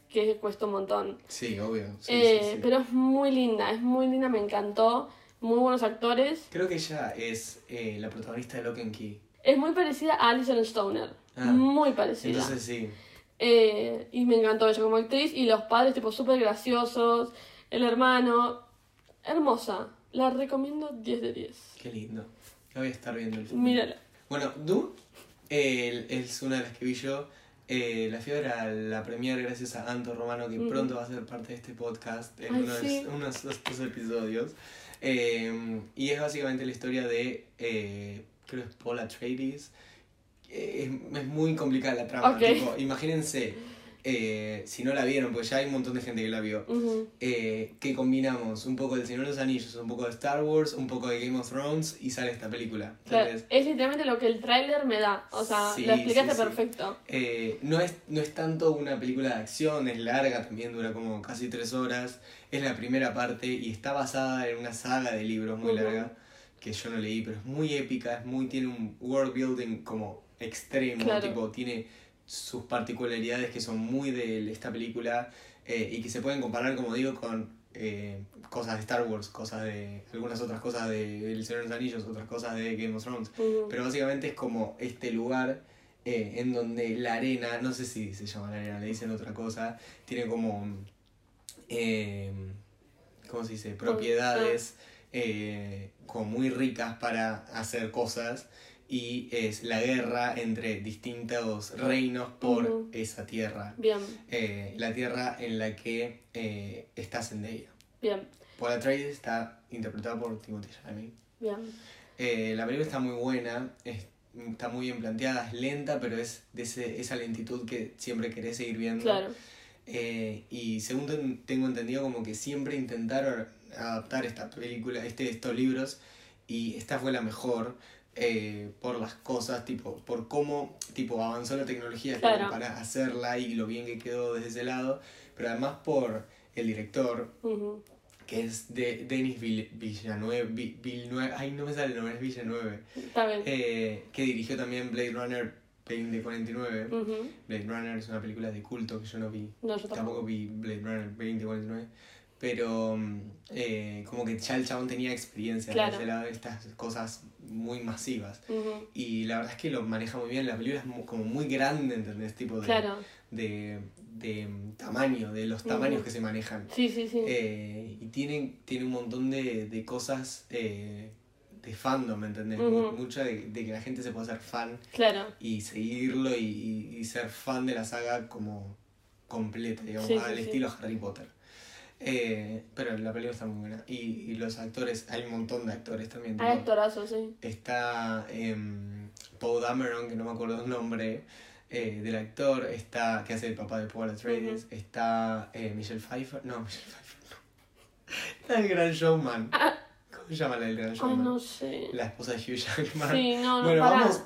que cuesta un montón. Sí, obvio. Sí, Eh, sí, sí. Pero es muy linda, es muy linda, me encantó. Muy buenos actores. Creo que ella es eh, la protagonista de Lock and Key. Es muy parecida a Alison Stoner. Ah, muy parecida. Entonces sí. Eh, y me encantó ella como actriz. Y los padres, tipo, súper graciosos. El hermano. Hermosa. La recomiendo 10 de 10. Qué lindo. La voy a estar viendo el film. Mírala. Bueno, Doom eh, es una de las que vi yo. Eh, la fui a la premier gracias a Anto Romano, que pronto va a ser parte de este podcast en Ay, uno de sí. unos estos episodios. Eh, y es básicamente la historia de, eh, creo que es Paul Atreides. Eh, es, es muy complicada la trama. Tipo, imagínense, eh, si no la vieron, pues ya hay un montón de gente que la vio. Eh, que combinamos un poco de Señor de los Anillos, un poco de Star Wars, un poco de Game of Thrones y sale esta película. Es literalmente lo que el tráiler me da. O sea, Sí, lo explicaste sí, sí. perfecto. Eh, no, es, no es tanto una película de acción, es larga, también dura como casi tres horas. Es la primera parte y está basada en una saga de libros muy Ujú. larga que yo no leí, pero es muy épica, es muy, tiene un world building como extremo, Claro. tipo, tiene sus particularidades que son muy de esta película eh, y que se pueden comparar, como digo, con eh, cosas de Star Wars, cosas de algunas otras cosas de El Señor de los Anillos, otras cosas de Game of Thrones. Pero básicamente es como este lugar eh, en donde la arena, no sé si se llama la arena, le dicen otra cosa, tiene como, ¿cómo se dice? Propiedades eh, como muy ricas para hacer cosas y es la guerra entre distintos reinos por esa tierra. Bien, Eh, la tierra en la que eh, está Zendaya. bien, Paul Atreides está interpretado por Timothy Chalamet. bien. Eh, la película está muy buena, es- está muy bien planteada, es lenta, pero es de ese, esa lentitud que siempre querés seguir viendo. Claro. Eh, y según ten- tengo entendido, como que siempre intentaron adaptar esta película, este, estos libros, y esta fue la mejor. Eh, por las cosas, tipo, por cómo tipo, avanzó la tecnología Claro. para hacerla y lo bien que quedó desde ese lado, pero además por el director, Ujú. que es de Denis Vill- Villeneuve, Vi- Villeneuve, ay no me sale el nombre, es bien. eh, que dirigió también Blade Runner 2049. Ujú. Blade Runner es una película de culto que yo no vi, No, yo tampoco tampoco. vi Blade Runner 2049, pero mm, eh, como que ya el chabón tenía experiencia Claro. de ese lado de estas cosas muy masivas. Y la verdad es que lo maneja muy bien, la película es como muy grande, ¿entendés? Tipo de, Claro. de, de tamaño, de los tamaños que se manejan. Sí, sí, sí. Eh, y tiene, tiene un montón de, de cosas, eh, de fandom, ¿me entendés? Ujú. Mucho de, de que la gente se pueda hacer fan Claro. y seguirlo y, y- y ser fan de la saga como completa, digamos, Sí, sí, al sí. estilo Harry Potter. Eh, pero la película está muy buena. Y, y los actores, hay un montón de actores también. Hay actorazos, sí. Está em, Paul Dameron, que no me acuerdo el nombre eh, del actor, está, que hace el papá de Paul Atreides, está eh, Michelle Pfeiffer, no, Michelle Pfeiffer no. Está el gran showman. ¿Cómo se llama la del gran showman? no sé. La esposa de Hugh Jackman. Sí, no, no, bueno, vamos.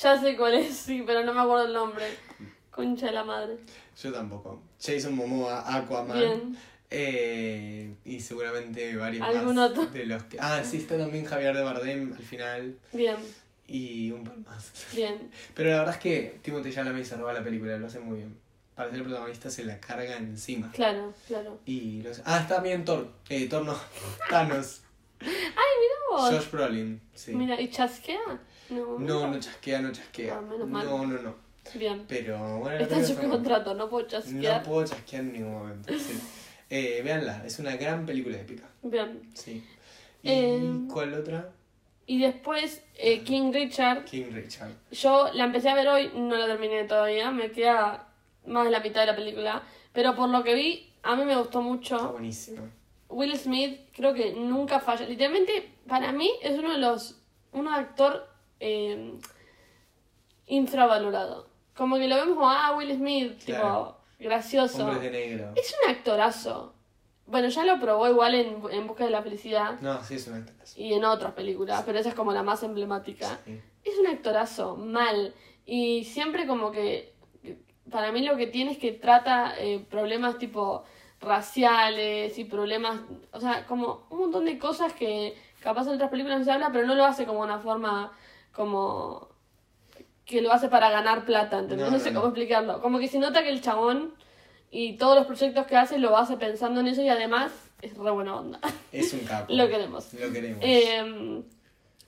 Ya sé cuál es, sí, pero no me acuerdo el nombre. Concha de la madre. Yo tampoco. Jason Momoa, Aquaman. Bien. Eh, y seguramente varios ¿Algún más otro? de los que. Ah, sí, está también Javier de Bardem al final. Bien, Y un par más. bien. Pero la verdad es que Timothy Chalamet se roba la película, lo hace muy bien. Para ser protagonista se la carga encima. Claro, claro. Y los... Ah, está bien Thor. Eh, Thor no. Thanos. Vos, Josh Brolin. Sí. Mira, ¿y chasquea? No, No, no chasquea, no chasquea. Ah, menos mal. No, no, no. Bien. Pero bueno, Está en su contrato, no puedo chasquear. No puedo chasquear en ningún momento. Sí. Eh, véanla, es una gran película épica. Bien. Sí. ¿Y Eh, cuál otra? Y después, eh, King Richard. King Richard. Yo la empecé a ver hoy, no la terminé todavía, me queda más de la mitad de la película. Pero por lo que vi, a mí me gustó Está mucho. buenísima. Will Smith creo que nunca falla. Literalmente, para mí es uno de los. un actor eh, infravalorado. Como que lo vemos como, ah, Will Smith, Claro. tipo, gracioso. Hombres de negro. Es un actorazo. Bueno, ya lo probó igual en, en Busca de la Felicidad No, sí, es un actorazo. y en otras películas, pero esa es como la más emblemática. Sí. Es un actorazo, mal. Y siempre como que, que para mí lo que tiene es que trata eh, problemas tipo raciales y problemas, o sea, como un montón de cosas que capaz en otras películas no se habla, pero no lo hace como una forma como que lo hace para ganar plata, ¿entendés? No, No, sé no. cómo explicarlo. Como que se nota que el chabón y todos los proyectos que hace lo hace pensando en eso y además es re buena onda. Es un capo. Lo queremos. Lo queremos. Eh,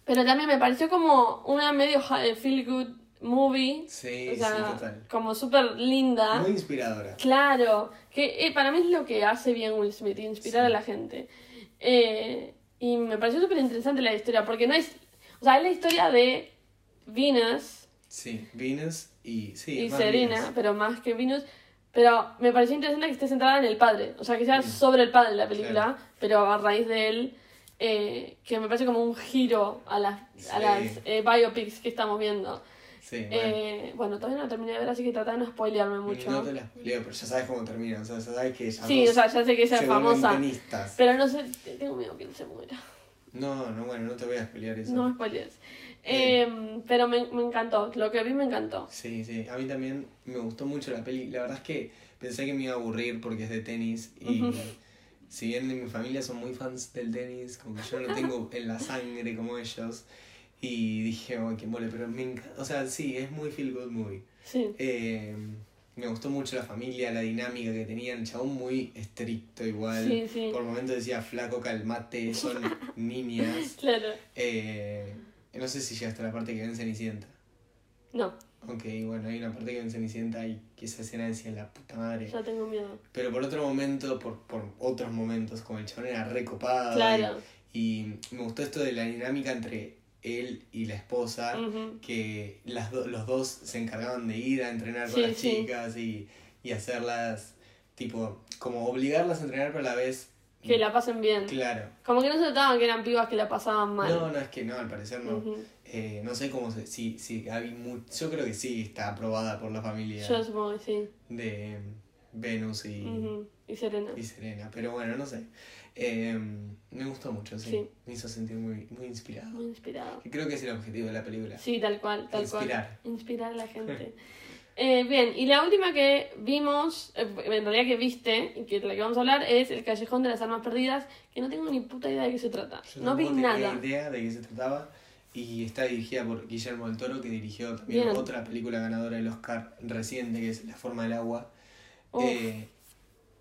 pero también me pareció como una medio eh, feel good movie. sí, o sea, sí, total. como súper linda. Muy inspiradora. Claro, que eh, para mí es lo que hace bien Will Smith, inspirar Sí. a la gente. Eh, y me pareció súper interesante la historia, porque no es. O sea, es la historia de Venus Sí, Venus y. Sí, y Serena, pero más que Venus. Pero me pareció interesante que esté centrada en el padre, o sea, que sea Mm. sobre el padre la película, Claro. pero a raíz de él, eh, que me parece como un giro a las, a Sí. las eh, biopics que estamos viendo. Sí, bueno. Eh, bueno, todavía no terminé de ver, así que trata de no spoilearme mucho. No te la spoileo, pero ya sabes cómo termina. O sea, ya sabes que ellas sí, o sea, ya sé que ella es famosa, tenistas. pero no sé, tengo miedo que él se muera. No, no, bueno, no te voy a spoilear eso. No spoilees. Eh, pero me, me encantó, lo que vi me encantó. Sí, sí, a mí también me gustó mucho la peli. La verdad es que pensé que me iba a aburrir porque es de tenis y si bien en mi familia son muy fans del tenis, como que yo no lo tengo en la sangre como ellos y dije, oh, qué mole, pero me encanta, o sea, sí, es muy feel good movie. Sí, Eh, me gustó mucho la familia, la dinámica que tenían, chabón muy estricto igual. sí, sí. Por momentos decía, flaco, calmate, son niñas. Claro. Eh, no sé si llegaste a la parte que ven Cenicienta. No, Ok, bueno, hay una parte que ven Cenicienta y que esa escena decía la puta madre. ya tengo miedo. Pero por otro momento, por, por otros momentos, como el chabón era recopado. Claro. Y, y me gustó esto de la dinámica entre él y la esposa, que las do- los dos se encargaban de ir a entrenar con Sí, las sí. chicas y, y hacerlas, tipo, como obligarlas a entrenar, pero a la vez. Que la pasen bien. Claro. Como que no se notaban que eran pibas que la pasaban mal. No, no, es que no, al parecer no. Eh, no sé cómo se. Sí, sí, hay mu- yo creo que sí está aprobada por la familia Yo supongo que sí. de Venus y. Y Serena. y Serena. Pero bueno, no sé. Eh, me gustó mucho, sí. Sí. Me hizo sentir muy, muy inspirado. Muy inspirado. Que creo que es el objetivo de la película. Sí, tal cual, tal Inspirar. cual. Inspirar a la gente. Eh, bien, y la última que vimos, eh, en realidad que viste, y que de la que vamos a hablar, es El Callejón de las Almas Perdidas, que no tengo ni puta idea de qué se trata. Yo no vi tampoco tenía nada. idea de qué se trataba. Y está dirigida por Guillermo del Toro, que dirigió también Bien. otra película ganadora del Oscar reciente, que es La forma del agua. Eh,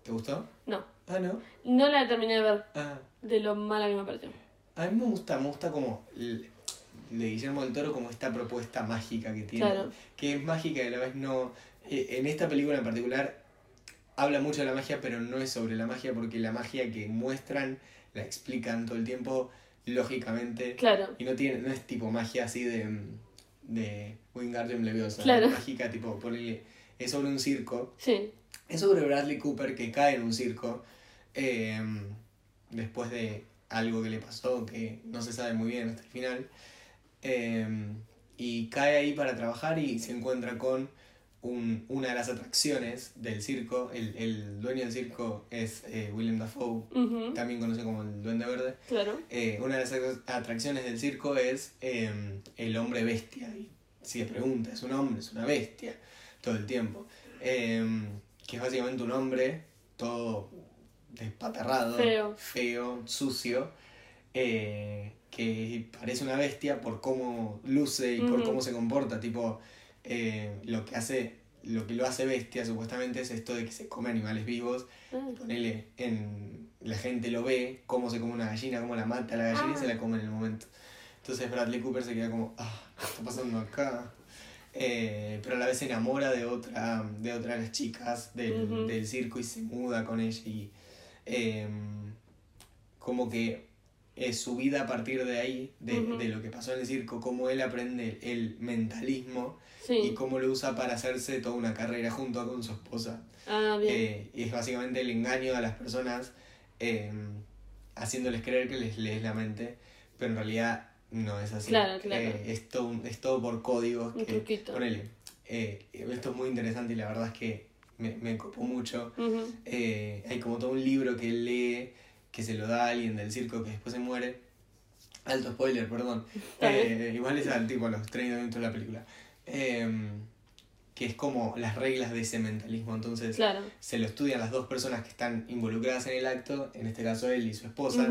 ¿Te gustó? No, Ah, no. no la terminé de ver, Ah, de lo mala que me pareció. A mí me gusta, me gusta como el- de Guillermo del Toro como esta propuesta mágica que tiene. Claro. Que es mágica y a la vez no. eh, en esta película en particular habla mucho de la magia, pero no es sobre la magia porque la magia que muestran la explican todo el tiempo lógicamente. Claro. Y no tiene, no es tipo magia así de, de Wingardium Leviosa. Claro. Mágica, tipo, es sobre un circo. Sí. Es sobre Bradley Cooper que cae en un circo eh, después de algo que le pasó que no se sabe muy bien hasta el final. Eh, y cae ahí para trabajar y se encuentra con un- una de las atracciones del circo. El, el dueño del circo es eh, William Dafoe, también conocido como el Duende Verde. Claro. Eh, una de las atrac- atracciones del circo es eh, el hombre bestia. Y si te pregunta, es un hombre, es una bestia, todo el tiempo. Eh, que es básicamente un hombre todo despatarrado, Feo. feo, sucio, eh, que parece una bestia por cómo luce y por cómo se comporta. Tipo, eh, lo que hace, lo que lo hace bestia supuestamente es esto de que se come animales vivos. Ah, ponele en la gente lo ve cómo se come una gallina cómo la mata la gallina y Ah. se la come en el momento. Entonces Bradley Cooper se queda como ah ¿qué está pasando acá Eh, pero a la vez se enamora de otra de otra de las chicas del, del circo y se muda con ella y eh, como que es su vida a partir de ahí de, Ujú. de lo que pasó en el circo cómo él aprende el mentalismo y Sí. cómo lo usa para hacerse toda una carrera junto con su esposa Ah, bien. eh, y es básicamente el engaño a las personas eh, haciéndoles creer que les lees la mente, pero en realidad no es así. Claro, claro. Eh, es, todo, es todo por códigos. Un que, truquito. Ponele, eh, esto es muy interesante y la verdad es que me, me copó mucho. Ujú, Eh, hay como todo un libro que lee, que se lo da a alguien del circo que después se muere. Alto spoiler, perdón. Eh, igual es al tipo a los 30 minutos de la película. Em, que es como las reglas de ese mentalismo. Entonces, Claro. se lo estudian las dos personas que están involucradas en el acto, en este caso él y su esposa,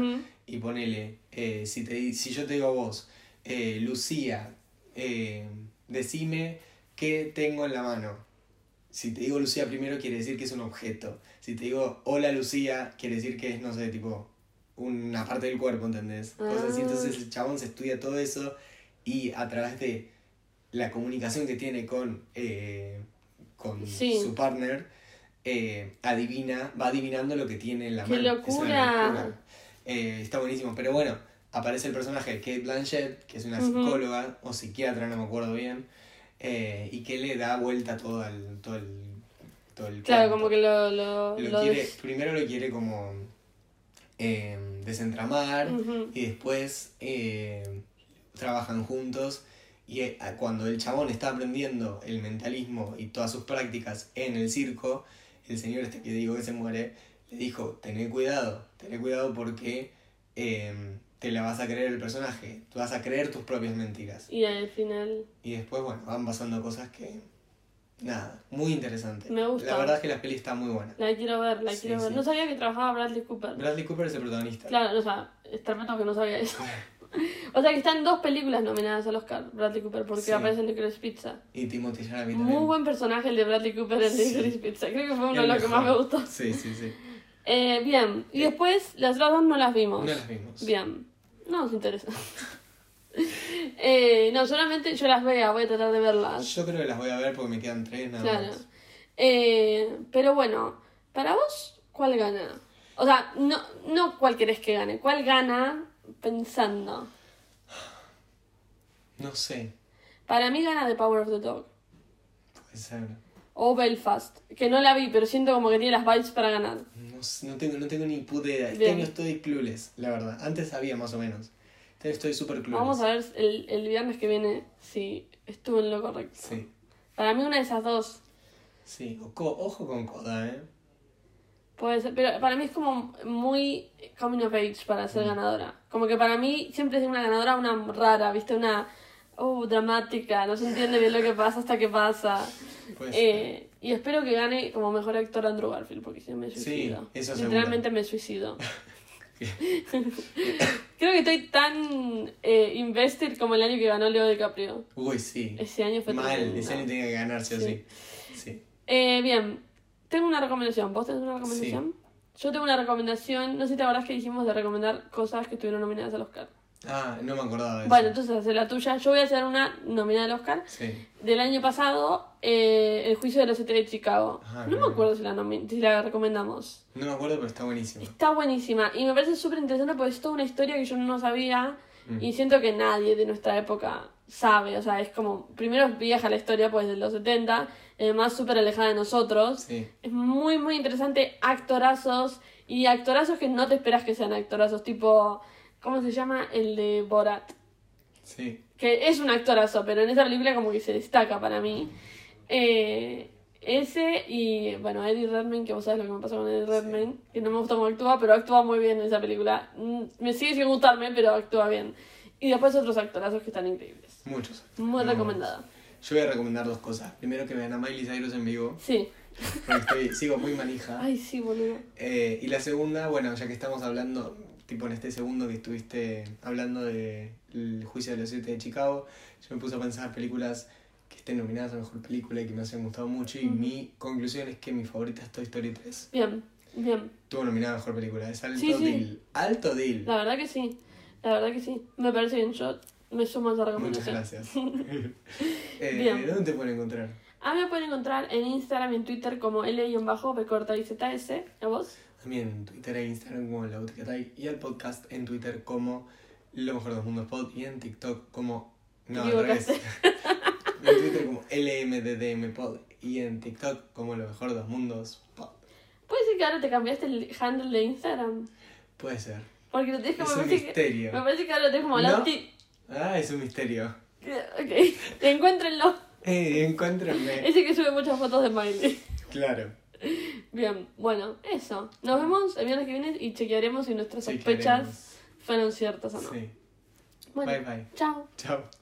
y ponele, eh, si, te, si yo te digo a vos, eh, Lucía, eh, decime qué tengo en la mano. Si te digo Lucía primero quiere decir que es un objeto. Si te digo hola Lucía quiere decir que es, no sé, tipo una parte del cuerpo, ¿entendés? Cosas así. Ah. Entonces el chabón se estudia todo eso y a través de la comunicación que tiene con, eh, con Sí. su partner, eh, adivina, va adivinando lo que tiene en la ¡Qué mano. Es una locura! locura. Eh, está buenísimo, pero bueno, aparece el personaje de Kate Blanchett, que es una psicóloga o psiquiatra, no me acuerdo bien, eh, y que le da vuelta todo el, todo el, todo el Claro, cuento. como que lo. lo, Lo lo quiere, des- primero lo quiere como eh, desentramar y después eh, trabajan juntos y eh, cuando el chabón está aprendiendo el mentalismo y todas sus prácticas en el circo, el señor este que digo que se muere, le dijo, tené cuidado, tené cuidado porque eh, te la vas a creer el personaje, tú vas a creer tus propias mentiras. Y al final. Y después, bueno, van pasando cosas que... Nada, muy interesante. Me gusta. La verdad es que la peli está muy buena. La quiero ver, la Sí, quiero ver. sí. No sabía que trabajaba Bradley Cooper. Bradley Cooper es el protagonista. Claro, o sea, es tremendo que no sabía eso. o sea que están dos películas nominadas al Oscar, Bradley Cooper, porque Sí. aparece en Licorice Pizza. Y Timothy Chalamet Muy también. buen personaje el de Bradley Cooper en. Licorice Pizza. Creo que fue uno de los que más me gustó. Sí, sí, sí. Eh, bien, y después las otras dos no las vimos. No las vimos. Bien, no nos interesa. eh, no, solamente yo las vea, voy a tratar de verlas. Yo creo que las voy a ver porque me quedan tres nada Claro. más. Eh, pero bueno, para vos, ¿cuál gana? O sea, no, no cuál querés que gane, ¿cuál gana pensando? No sé, Para mí gana The Power of the Dog. puede ser. O Belfast, que no la vi, pero siento como que tiene las vibes para ganar. No, tengo, no tengo ni puta idea. Este año estoy clueless, la verdad. Antes sabía más o menos. Este año estoy súper clueless. Vamos a ver el, el viernes que viene si estuve en lo correcto. Sí, Para mí una de esas dos sí. Ojo con Coda, ¿eh? puede ser, pero para mí es como muy coming of age para Mm. ser ganadora. Como que para mí siempre es una ganadora una rara, ¿viste? Una uh, dramática, no se entiende bien lo que pasa hasta que pasa. Pues, Eh, y espero que gane como mejor actor Andrew Garfield, porque si no me Sí, suicido. eso Literalmente me suicido. Creo que estoy tan eh, invested como el año que ganó Leo DiCaprio. Uy, sí. Ese año fue Mal, tremendo. ese año tenía que ganar, sí o Sí. sí. Sí. Eh, bien, tengo una recomendación. ¿Vos tenés una recomendación? Yo tengo una recomendación. No sé si te acordás que dijimos de recomendar cosas que estuvieron nominadas al Oscar. Ah, no me acordaba de eso. Bueno, entonces hace la tuya. Yo voy a hacer una nominada al Oscar Sí. del año pasado, eh, El juicio de los siete de Chicago. Ah, no me acuerdo si la, si la recomendamos. No me acuerdo, pero está buenísimo. Está buenísima y me parece súper interesante porque es toda una historia que yo no sabía Mm. y siento que nadie de nuestra época sabe. O sea, es como, primero es vieja la historia pues de los 70, además súper alejada de nosotros. Sí. Es muy, muy interesante, actorazos y actorazos que no te esperas que sean actorazos, tipo, ¿cómo se llama? El de Borat. Sí. Que es un actorazo, pero en esa película como que se destaca para mí. Eh, ese y, bueno, Eddie Redmayne, que vos sabés lo que me pasó con Eddie Redmayne, que no me gusta cómo actúa, pero actúa muy bien en esa película. Mm, Me sigue sin gustarme, pero actúa bien. Y después otros actorazos que están increíbles. Muchos. Muy Muy recomendada. Yo voy a recomendar dos cosas. Primero que vean a Miley Cyrus en vivo, Sí. porque estoy, sigo muy manija. Ay, sí, boludo. Eh, y la segunda, bueno, ya que estamos hablando, tipo en este segundo que estuviste hablando del juicio de los siete de Chicago, yo me puse a pensar películas que estén nominadas a Mejor Película y que me hayan gustado mucho y mi conclusión es que mi favorita es Toy Story 3. Bien, bien. Tuvo nominada a Mejor Película, es alto Sí, sí. deal. Alto deal. La verdad que sí. La verdad que sí. Me parece bien. Yo me sumo a esa Muchas recomendación. gracias. eh, Bien. ¿Dónde te pueden encontrar? A mí me pueden encontrar en Instagram y en Twitter como L-B-ZS. ¿A vos? También en Twitter e Instagram como La Atay y al podcast en Twitter como Lo Mejor de los Mundos Pod y en TikTok como... No, al revés. en Twitter como LMDDM Pod y en TikTok como Lo Mejor de los Mundos Pod. ¿Puede ser que ahora te cambiaste el handle de Instagram? Puede ser. Porque lo tienes Es como... un parece que- misterio. me parece que ahora lo tenés como ¿No? Lauti... Ah, es un misterio. Ok. Encuéntrenlo. Eh, encuéntrenme. Ese que sube muchas fotos de Miley. Claro. Bien, bueno, eso. Nos vemos el viernes que viene y chequearemos si nuestras sospechas fueron ciertas o no. Sí. Bueno, Bye bye. chao. Chao.